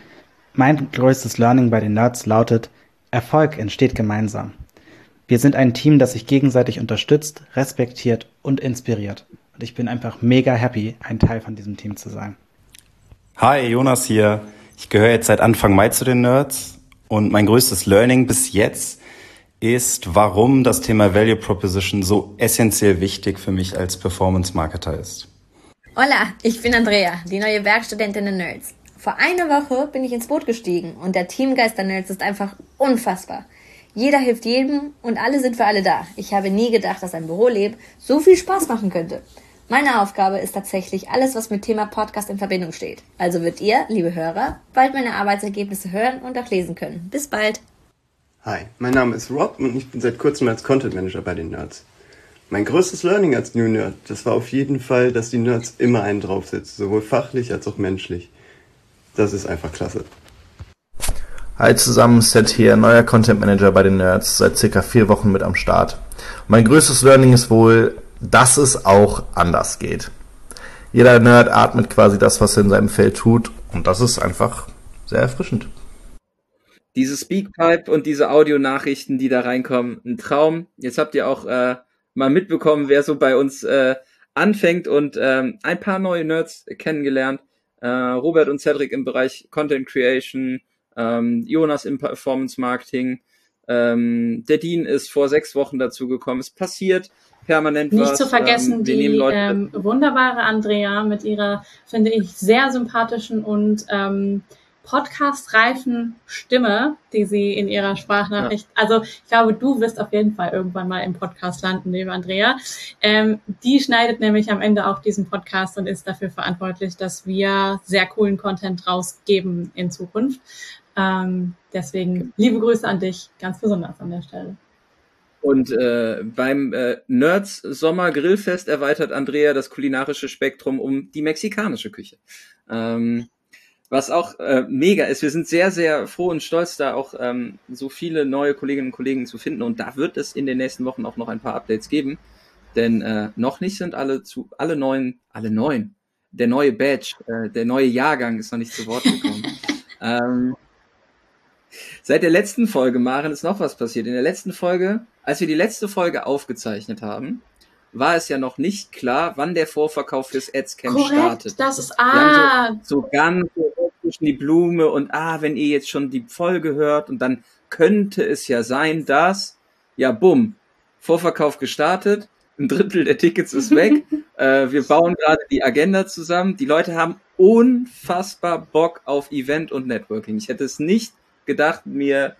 Mein größtes Learning bei den Nerds lautet, Erfolg entsteht gemeinsam. Wir sind ein Team, das sich gegenseitig unterstützt, respektiert und inspiriert. Und ich bin einfach mega happy, ein Teil von diesem Team zu sein. Hi, Jonas hier. Ich gehöre jetzt seit Anfang Mai zu den Nerds und mein größtes Learning bis jetzt ist, warum das Thema Value Proposition so essentiell wichtig für mich als Performance Marketer ist. Hola, ich bin Andrea, die neue Werkstudentin der Nerds. Vor einer Woche bin ich ins Boot gestiegen und der Teamgeist der Nerds ist einfach unfassbar. Jeder hilft jedem und alle sind für alle da. Ich habe nie gedacht, dass ein Büroleben so viel Spaß machen könnte. Meine Aufgabe ist tatsächlich alles, was mit Thema Podcast in Verbindung steht. Also wird ihr, liebe Hörer, bald meine Arbeitsergebnisse hören und auch lesen können. Bis bald. Hi, mein Name ist Rob und ich bin seit kurzem als Content Manager bei den Nerds. Mein größtes Learning als New Nerd, das war auf jeden Fall, dass die Nerds immer einen draufsetzen, sowohl fachlich als auch menschlich. Das ist einfach klasse. Hi zusammen, Set hier, neuer Content Manager bei den Nerds, seit circa vier Wochen mit am Start. Mein größtes Learning ist wohl, dass es auch anders geht. Jeder Nerd atmet quasi das, was er in seinem Feld tut und das ist einfach sehr erfrischend. Diese Speakpipe und diese Audionachrichten, die da reinkommen, ein Traum. Jetzt habt ihr auch äh, mal mitbekommen, wer so bei uns äh, anfängt und ähm, ein paar neue Nerds kennengelernt äh, Robert und Cedric im Bereich Content Creation, ähm, Jonas im Performance Marketing, ähm, der Dean ist vor sechs Wochen dazu gekommen. Es passiert permanent Nicht was. zu vergessen ähm, die ähm, wunderbare Andrea mit ihrer, finde ich, sehr sympathischen und ähm, podcast-reifen Stimme, die sie in ihrer Sprachnachricht, ja. also ich glaube, du wirst auf jeden Fall irgendwann mal im Podcast landen, liebe Andrea. Ähm, die schneidet nämlich am Ende auch diesen Podcast und ist dafür verantwortlich, dass wir sehr coolen Content rausgeben in Zukunft. Ähm, deswegen liebe Grüße an dich, ganz besonders an der Stelle. Und äh, beim äh, Nerds Sommer Grillfest erweitert Andrea das kulinarische Spektrum um die mexikanische Küche. Ähm, was auch äh, mega ist. Wir sind sehr, sehr froh und stolz, da auch ähm, so viele neue Kolleginnen und Kollegen zu finden. Und da wird es in den nächsten Wochen auch noch ein paar Updates geben. Denn äh, noch nicht sind alle zu alle neuen, alle neuen. Der neue Badge, äh, der neue Jahrgang ist noch nicht zu Wort gekommen. ähm, seit der letzten Folge, Maren, ist noch was passiert. In der letzten Folge, als wir die letzte Folge aufgezeichnet haben, war es ja noch nicht klar, wann der Vorverkauf fürs Adscamp Korrekt, startet. Das ist ah. So, so ganz zwischen die Blume und ah, wenn ihr jetzt schon die Folge hört und dann könnte es ja sein, dass ja bumm Vorverkauf gestartet, ein Drittel der Tickets ist weg. äh, wir bauen gerade die Agenda zusammen. Die Leute haben unfassbar Bock auf Event und Networking. Ich hätte es nicht gedacht, mir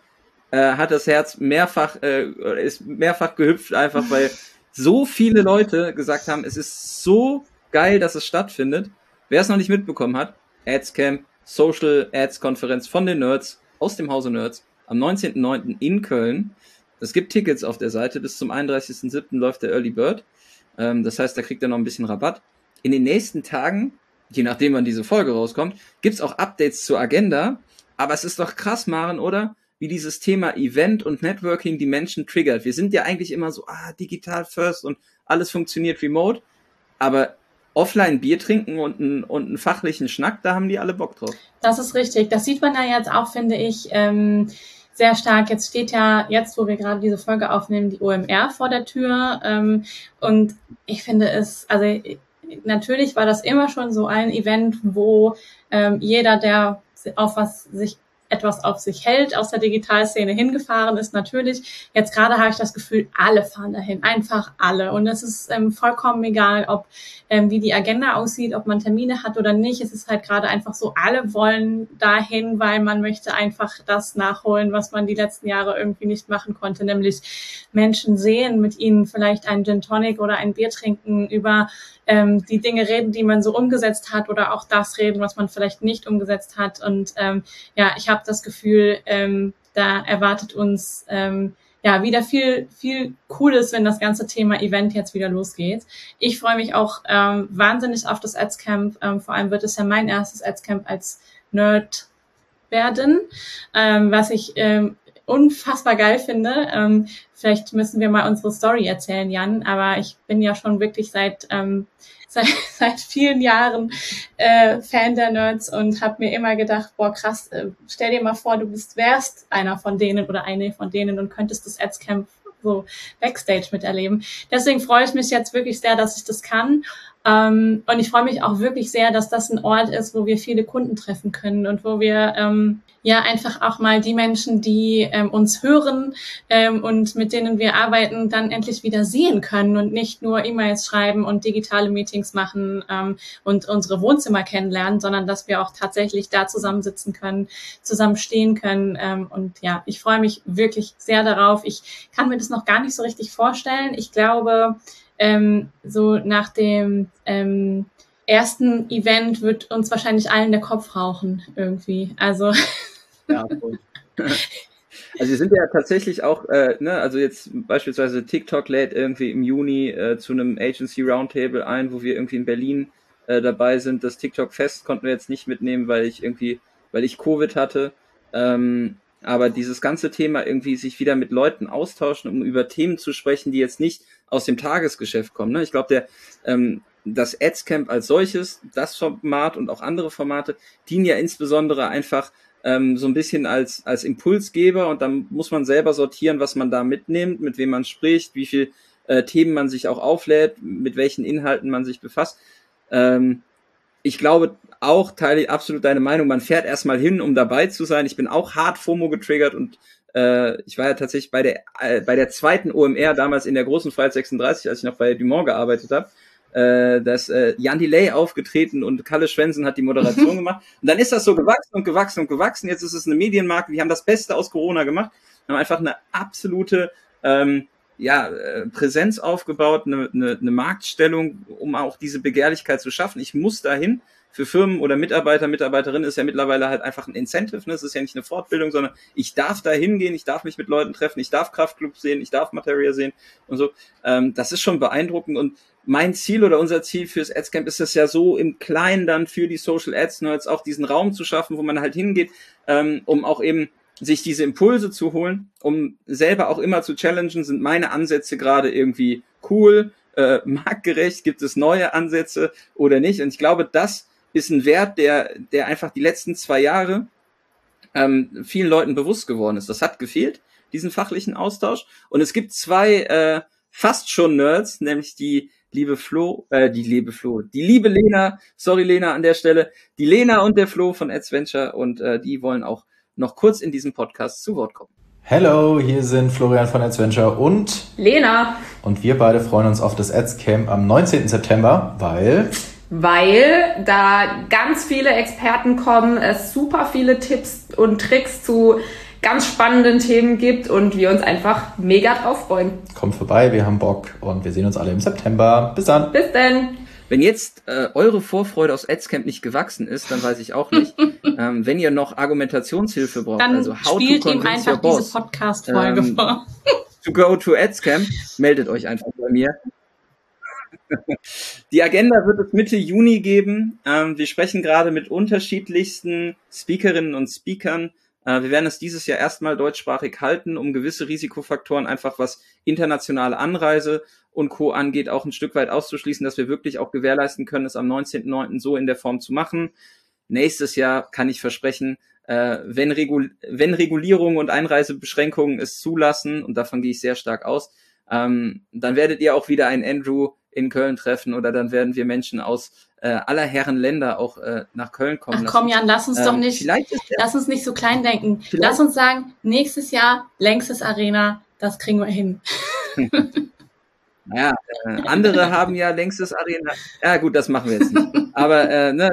äh, hat das Herz mehrfach äh, ist mehrfach gehüpft, einfach weil so viele Leute gesagt haben, es ist so geil, dass es stattfindet. Wer es noch nicht mitbekommen hat, Adscamp, Social Ads Konferenz von den Nerds aus dem Hause Nerds am 19.09. in Köln. Es gibt Tickets auf der Seite. Bis zum 31.07. läuft der Early Bird. Ähm, das heißt, da kriegt er noch ein bisschen Rabatt. In den nächsten Tagen, je nachdem wann diese Folge rauskommt, gibt's auch Updates zur Agenda. Aber es ist doch krass, Maren, oder? Wie dieses Thema Event und Networking die Menschen triggert. Wir sind ja eigentlich immer so, ah, digital first und alles funktioniert remote, aber offline Bier trinken und, ein, und einen fachlichen Schnack, da haben die alle Bock drauf. Das ist richtig. Das sieht man ja jetzt auch, finde ich, ähm, sehr stark. Jetzt steht ja, jetzt wo wir gerade diese Folge aufnehmen, die OMR vor der Tür. Ähm, und ich finde es, also natürlich war das immer schon so ein Event, wo ähm, jeder, der auf was sich etwas auf sich hält, aus der Digitalszene hingefahren ist. Natürlich, jetzt gerade habe ich das Gefühl, alle fahren dahin, einfach alle. Und es ist ähm, vollkommen egal, ob ähm, wie die Agenda aussieht, ob man Termine hat oder nicht. Es ist halt gerade einfach so, alle wollen dahin, weil man möchte einfach das nachholen, was man die letzten Jahre irgendwie nicht machen konnte, nämlich Menschen sehen, mit ihnen vielleicht einen Gin Tonic oder ein Bier trinken, über ähm, die Dinge reden, die man so umgesetzt hat oder auch das reden, was man vielleicht nicht umgesetzt hat. Und ähm, ja, ich habe das Gefühl, ähm, da erwartet uns ähm, ja wieder viel, viel cool ist, wenn das ganze Thema Event jetzt wieder losgeht. Ich freue mich auch ähm, wahnsinnig auf das Adscamp. Ähm, vor allem wird es ja mein erstes Adscamp als Nerd werden, ähm, was ich ähm, unfassbar geil finde. Ähm, vielleicht müssen wir mal unsere Story erzählen, Jan, aber ich bin ja schon wirklich seit ähm, seit, seit vielen Jahren äh, Fan der Nerds und habe mir immer gedacht, boah krass, äh, stell dir mal vor, du bist wärst einer von denen oder eine von denen und könntest das Adscamp so Backstage miterleben. Deswegen freue ich mich jetzt wirklich sehr, dass ich das kann ähm, und ich freue mich auch wirklich sehr, dass das ein Ort ist, wo wir viele Kunden treffen können und wo wir ähm, ja einfach auch mal die Menschen, die ähm, uns hören ähm, und mit denen wir arbeiten, dann endlich wieder sehen können und nicht nur E-Mails schreiben und digitale Meetings machen ähm, und unsere Wohnzimmer kennenlernen, sondern dass wir auch tatsächlich da zusammensitzen können, zusammen stehen können. Ähm, und ja, ich freue mich wirklich sehr darauf. Ich kann mir das noch gar nicht so richtig vorstellen. Ich glaube, ähm, so nach dem ähm, ersten Event wird uns wahrscheinlich allen der Kopf rauchen irgendwie. Also ja, Also wir sind ja tatsächlich auch, äh, ne, also jetzt beispielsweise TikTok lädt irgendwie im Juni äh, zu einem Agency Roundtable ein, wo wir irgendwie in Berlin äh, dabei sind. Das TikTok Fest konnten wir jetzt nicht mitnehmen, weil ich irgendwie, weil ich Covid hatte. Ähm, aber dieses ganze Thema irgendwie sich wieder mit Leuten austauschen, um über Themen zu sprechen, die jetzt nicht aus dem Tagesgeschäft kommen. Ne? Ich glaube, der ähm, das Adscamp als solches, das Format und auch andere Formate dienen ja insbesondere einfach ähm, so ein bisschen als, als Impulsgeber und dann muss man selber sortieren, was man da mitnimmt, mit wem man spricht, wie viel äh, Themen man sich auch auflädt, mit welchen Inhalten man sich befasst. Ähm, ich glaube auch, teile ich absolut deine Meinung, man fährt erstmal hin, um dabei zu sein. Ich bin auch hart FOMO getriggert und äh, ich war ja tatsächlich bei der, äh, bei der zweiten OMR damals in der großen Freiheit 36, als ich noch bei Dumont gearbeitet habe. Äh, dass äh, Jan Delay aufgetreten und Kalle Schwensen hat die Moderation gemacht. Und dann ist das so gewachsen und gewachsen und gewachsen. Jetzt ist es eine Medienmarke, die haben das Beste aus Corona gemacht, haben einfach eine absolute ähm, ja, äh, Präsenz aufgebaut, eine, eine, eine Marktstellung, um auch diese Begehrlichkeit zu schaffen. Ich muss dahin für Firmen oder Mitarbeiter, Mitarbeiterinnen ist ja mittlerweile halt einfach ein Incentive. Ne? Es ist ja nicht eine Fortbildung, sondern ich darf da hingehen, ich darf mich mit Leuten treffen, ich darf Kraftclub sehen, ich darf Materia sehen und so. Ähm, das ist schon beeindruckend und mein Ziel oder unser Ziel fürs Adscamp ist es ja so im Kleinen dann für die Social Ads Nerds auch diesen Raum zu schaffen, wo man halt hingeht, ähm, um auch eben sich diese Impulse zu holen, um selber auch immer zu challengen, sind meine Ansätze gerade irgendwie cool, äh, marktgerecht, gibt es neue Ansätze oder nicht? Und ich glaube, das ist ein Wert, der, der einfach die letzten zwei Jahre ähm, vielen Leuten bewusst geworden ist. Das hat gefehlt, diesen fachlichen Austausch. Und es gibt zwei äh, fast schon Nerds, nämlich die liebe Flo, äh, die liebe Flo, die liebe Lena, sorry Lena an der Stelle, die Lena und der Flo von Adventure und äh, die wollen auch noch kurz in diesem Podcast zu Wort kommen. Hello, hier sind Florian von Adventure und Lena. Und wir beide freuen uns auf das Ads Camp am 19. September, weil weil da ganz viele Experten kommen, es super viele Tipps und Tricks zu ganz spannenden Themen gibt und wir uns einfach mega drauf freuen. Kommt vorbei, wir haben Bock und wir sehen uns alle im September. Bis dann. Bis dann. Wenn jetzt äh, eure Vorfreude aus Adscamp nicht gewachsen ist, dann weiß ich auch nicht. ähm, wenn ihr noch Argumentationshilfe braucht, dann also how spielt to ihm einfach boss, diese Podcast-Folge ähm, vor. to go to Adscamp, meldet euch einfach bei mir. Die Agenda wird es Mitte Juni geben. Ähm, wir sprechen gerade mit unterschiedlichsten Speakerinnen und Speakern. Äh, wir werden es dieses Jahr erstmal deutschsprachig halten, um gewisse Risikofaktoren einfach was internationale Anreise und Co. angeht, auch ein Stück weit auszuschließen, dass wir wirklich auch gewährleisten können, es am 19.09. so in der Form zu machen. Nächstes Jahr kann ich versprechen, äh, wenn, Regul wenn Regulierungen und Einreisebeschränkungen es zulassen, und davon gehe ich sehr stark aus, ähm, dann werdet ihr auch wieder einen Andrew in Köln treffen oder dann werden wir Menschen aus äh, aller Herren Länder auch äh, nach Köln kommen. Ach komm, Jan, lass uns ähm, doch nicht, lass uns nicht so klein denken. Lass uns sagen, nächstes Jahr längstes Arena, das kriegen wir hin. Ja, äh, andere haben ja längstes Arena. Ja, gut, das machen wir jetzt nicht. Aber äh, ne,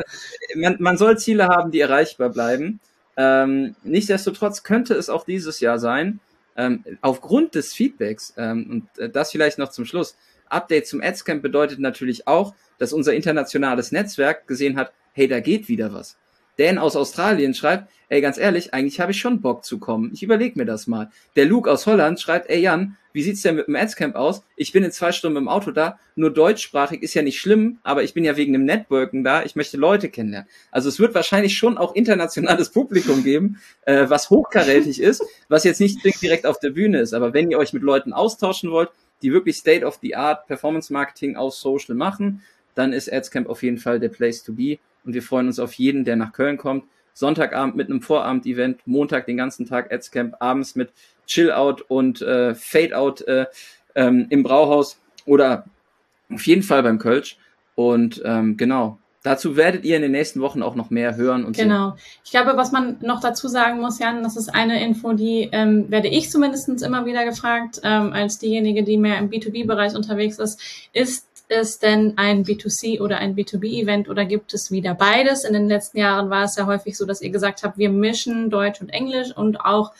man, man soll Ziele haben, die erreichbar bleiben. Ähm, nichtsdestotrotz könnte es auch dieses Jahr sein, ähm, aufgrund des Feedbacks, ähm, und äh, das vielleicht noch zum Schluss, Update zum Adscamp bedeutet natürlich auch, dass unser internationales Netzwerk gesehen hat, hey, da geht wieder was. Dan aus Australien schreibt, ey, ganz ehrlich, eigentlich habe ich schon Bock zu kommen. Ich überlege mir das mal. Der Luke aus Holland schreibt, ey Jan, wie sieht's denn mit dem Adscamp aus? Ich bin in zwei Stunden im Auto da, nur deutschsprachig ist ja nicht schlimm, aber ich bin ja wegen dem Networken da, ich möchte Leute kennenlernen. Also es wird wahrscheinlich schon auch internationales Publikum geben, äh, was hochkarätig ist, was jetzt nicht direkt auf der Bühne ist, aber wenn ihr euch mit Leuten austauschen wollt, die wirklich State of the Art Performance Marketing aus Social machen, dann ist Adscamp auf jeden Fall der Place to be und wir freuen uns auf jeden, der nach Köln kommt. Sonntagabend mit einem Vorabend-Event, Montag den ganzen Tag Adscamp, abends mit Chill-Out und äh, Fade-Out äh, ähm, im Brauhaus oder auf jeden Fall beim Kölsch. Und ähm, genau, dazu werdet ihr in den nächsten Wochen auch noch mehr hören und Genau. Sehen. Ich glaube, was man noch dazu sagen muss, Jan, das ist eine Info, die ähm, werde ich zumindestens immer wieder gefragt, ähm, als diejenige, die mehr im B2B-Bereich unterwegs ist, ist es denn ein B2C oder ein B2B-Event oder gibt es wieder beides? In den letzten Jahren war es ja häufig so, dass ihr gesagt habt, wir mischen Deutsch und Englisch und auch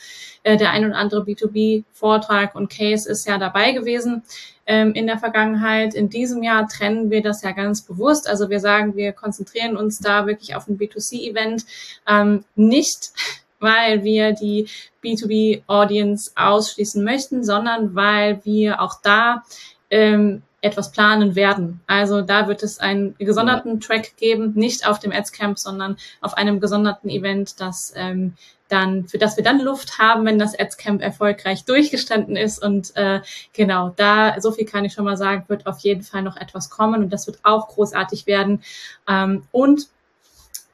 äh, der ein oder andere B2B-Vortrag und Case ist ja dabei gewesen ähm, in der Vergangenheit. In diesem Jahr trennen wir das ja ganz bewusst. Also wir sagen, wir konzentrieren uns da wirklich auf ein B2C-Event, ähm, nicht weil wir die B2B-Audience ausschließen möchten, sondern weil wir auch da ähm, etwas planen werden. Also da wird es einen gesonderten Track geben, nicht auf dem Adscamp, sondern auf einem gesonderten Event, das ähm, dann, für das wir dann Luft haben, wenn das Adscamp erfolgreich durchgestanden ist. Und äh, genau, da, so viel kann ich schon mal sagen, wird auf jeden Fall noch etwas kommen und das wird auch großartig werden. Ähm, und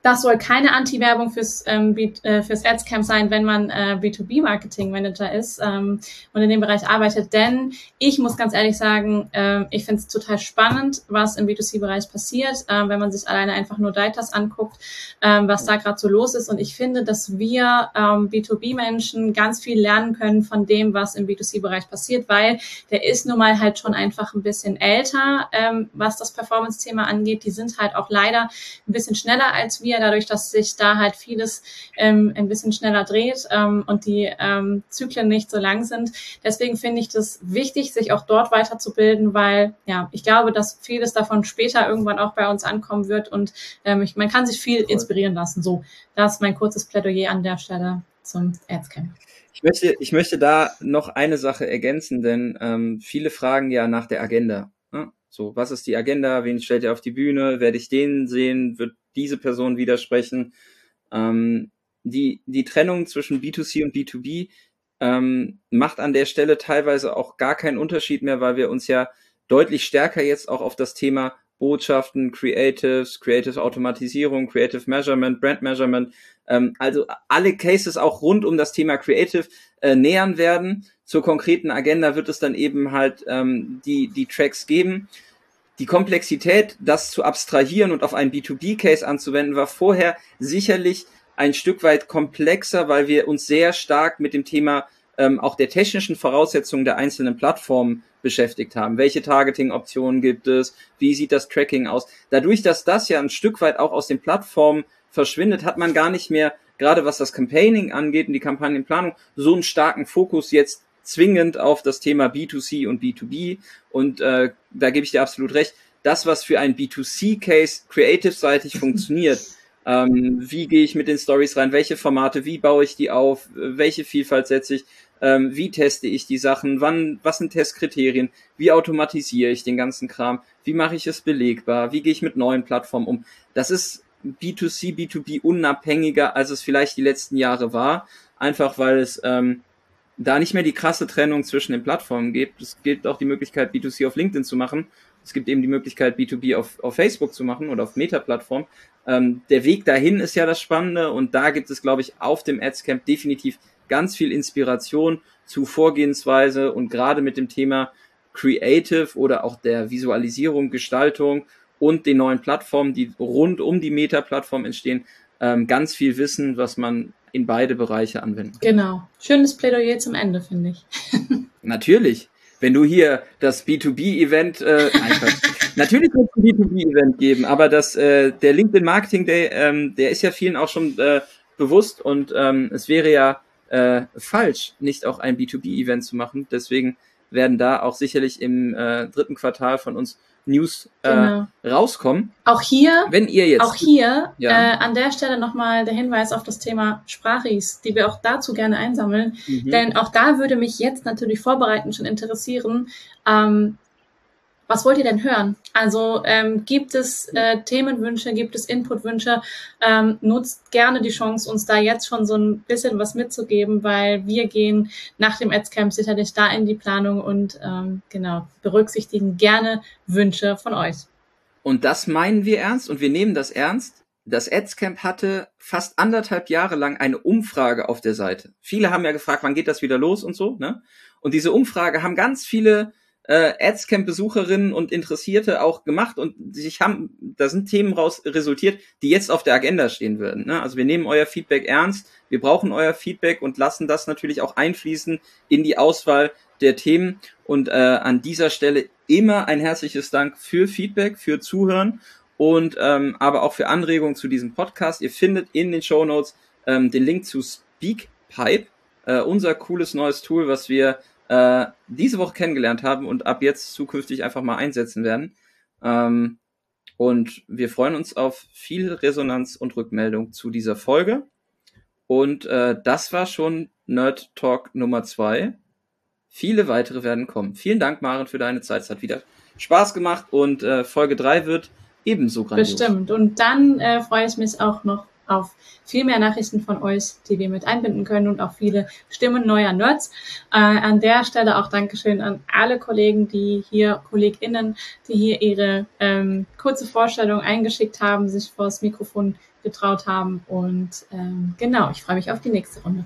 das soll keine Anti-Werbung fürs, ähm, äh, fürs Adscamp sein, wenn man äh, B2B-Marketing-Manager ist ähm, und in dem Bereich arbeitet. Denn ich muss ganz ehrlich sagen, äh, ich finde es total spannend, was im B2C-Bereich passiert, äh, wenn man sich alleine einfach nur Datas anguckt, äh, was da gerade so los ist. Und ich finde, dass wir ähm, B2B-Menschen ganz viel lernen können von dem, was im B2C-Bereich passiert, weil der ist nun mal halt schon einfach ein bisschen älter, ähm, was das Performance-Thema angeht. Die sind halt auch leider ein bisschen schneller als wir wir, dadurch, dass sich da halt vieles ähm, ein bisschen schneller dreht ähm, und die ähm, Zyklen nicht so lang sind. Deswegen finde ich das wichtig, sich auch dort weiterzubilden, weil ja, ich glaube, dass vieles davon später irgendwann auch bei uns ankommen wird und ähm, ich, man kann sich viel inspirieren lassen. So, das ist mein kurzes Plädoyer an der Stelle zum Adscamp. Ich möchte, ich möchte da noch eine Sache ergänzen, denn ähm, viele fragen ja nach der Agenda. Ne? So, was ist die Agenda? Wen stellt ihr auf die Bühne? Werde ich den sehen? Wird diese Person widersprechen. Ähm, die, die Trennung zwischen B2C und B2B ähm, macht an der Stelle teilweise auch gar keinen Unterschied mehr, weil wir uns ja deutlich stärker jetzt auch auf das Thema Botschaften, Creatives, Creative Automatisierung, Creative Measurement, Brand Measurement, ähm, also alle Cases auch rund um das Thema Creative äh, nähern werden. Zur konkreten Agenda wird es dann eben halt ähm, die, die Tracks geben die Komplexität, das zu abstrahieren und auf einen B2B-Case anzuwenden, war vorher sicherlich ein Stück weit komplexer, weil wir uns sehr stark mit dem Thema ähm, auch der technischen Voraussetzungen der einzelnen Plattformen beschäftigt haben. Welche Targeting-Optionen gibt es? Wie sieht das Tracking aus? Dadurch, dass das ja ein Stück weit auch aus den Plattformen verschwindet, hat man gar nicht mehr, gerade was das Campaigning angeht und die Kampagnenplanung, so einen starken Fokus jetzt zwingend auf das Thema B2C und B2B. Und äh, da gebe ich dir absolut recht. Das, was für ein B2C-Case creative-seitig funktioniert, ähm, wie gehe ich mit den Stories rein, welche Formate, wie baue ich die auf, welche Vielfalt setze ich, ähm, wie teste ich die Sachen, wann, was sind Testkriterien, wie automatisiere ich den ganzen Kram, wie mache ich es belegbar, wie gehe ich mit neuen Plattformen um. Das ist B2C, B2B unabhängiger, als es vielleicht die letzten Jahre war, einfach weil es ähm, da nicht mehr die krasse Trennung zwischen den Plattformen gibt. Es gibt auch die Möglichkeit, B2C auf LinkedIn zu machen. Es gibt eben die Möglichkeit, B2B auf, auf Facebook zu machen oder auf Meta-Plattform. Ähm, der Weg dahin ist ja das Spannende und da gibt es, glaube ich, auf dem Adscamp definitiv ganz viel Inspiration zu Vorgehensweise und gerade mit dem Thema Creative oder auch der Visualisierung, Gestaltung und den neuen Plattformen, die rund um die Meta-Plattform entstehen, ähm, ganz viel Wissen, was man in beide Bereiche anwenden. Genau. Schönes Plädoyer zum Ende, finde ich. Natürlich. Wenn du hier das B2B-Event, äh, natürlich wird es ein B2B-Event geben, aber das, äh, der LinkedIn Marketing Day, ähm, der ist ja vielen auch schon äh, bewusst und ähm, es wäre ja äh, falsch, nicht auch ein B2B-Event zu machen. Deswegen werden da auch sicherlich im äh, dritten Quartal von uns News äh, Genau. rauskommen. Auch hier, Wenn ihr jetzt auch hier Ja. äh, an der Stelle nochmal der Hinweis auf das Thema Sprachis, die wir auch dazu gerne einsammeln. Mhm. Denn auch da würde mich jetzt natürlich vorbereitend schon interessieren, ähm, was wollt ihr denn hören? Also ähm, gibt es äh, Themenwünsche, gibt es Inputwünsche? Ähm, nutzt gerne die Chance, uns da jetzt schon so ein bisschen was mitzugeben, weil wir gehen nach dem Adscamp sicherlich da in die Planung und ähm, genau berücksichtigen gerne Wünsche von euch. Und das meinen wir ernst und wir nehmen das ernst. Das Adscamp hatte fast anderthalb Jahre lang eine Umfrage auf der Seite. Viele haben ja gefragt, wann geht das wieder los und so, ne? Und diese Umfrage haben ganz viele äh, Adscamp-Besucherinnen und Interessierte auch gemacht und sich haben, da sind Themen raus resultiert, die jetzt auf der Agenda stehen würden. Ne? Also wir nehmen euer Feedback ernst, wir brauchen euer Feedback und lassen das natürlich auch einfließen in die Auswahl der Themen. Und äh, an dieser Stelle immer ein herzliches Dank für Feedback, für Zuhören und ähm, aber auch für Anregungen zu diesem Podcast. Ihr findet in den Show Notes ähm, den Link zu Speakpipe, äh, unser cooles neues Tool, was wir äh, diese Woche kennengelernt haben und ab jetzt zukünftig einfach mal einsetzen werden. Ähm, und wir freuen uns auf viel Resonanz und Rückmeldung zu dieser Folge. Und äh, das war schon Nerd Talk Nummer zwei. Viele weitere werden kommen. Vielen Dank, Maren, für deine Zeit. Es hat wieder Spaß gemacht und äh, Folge drei wird ebenso grandios. Bestimmt. Und dann äh, freue ich mich auch noch auf viel mehr Nachrichten von euch, die wir mit einbinden können und auch viele Stimmen neuer Nerds. Äh, an der Stelle auch Dankeschön an alle Kollegen, die hier, KollegInnen, die hier ihre ähm, kurze Vorstellung eingeschickt haben, sich vor das Mikrofon getraut haben. Und ähm, genau, ich freue mich auf die nächste Runde.